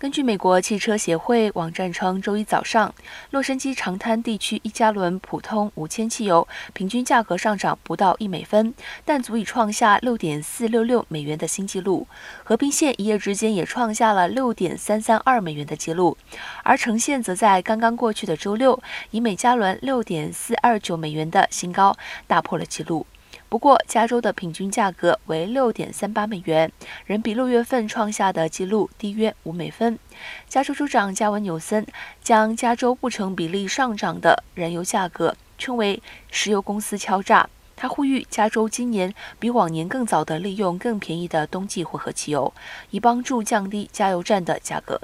根据美国汽车协会网站称，周一早上，洛杉矶长滩地区一加仑普通无铅汽油平均价格上涨不到一美分，但足以创下六点四六六美元的新纪录。和平县一夜之间也创下了六点三三二美元的纪录，而城县则在刚刚过去的周六以每加仑六点四二九美元的新高打破了纪录。不过，加州的平均价格为六点三八美元，仍比六月份创下的纪录低约五美分。加州州长加文纽森将加州不成比例上涨的燃油价格称为“石油公司敲诈”。他呼吁加州今年比往年更早地利用更便宜的冬季混合汽油，以帮助降低加油站的价格。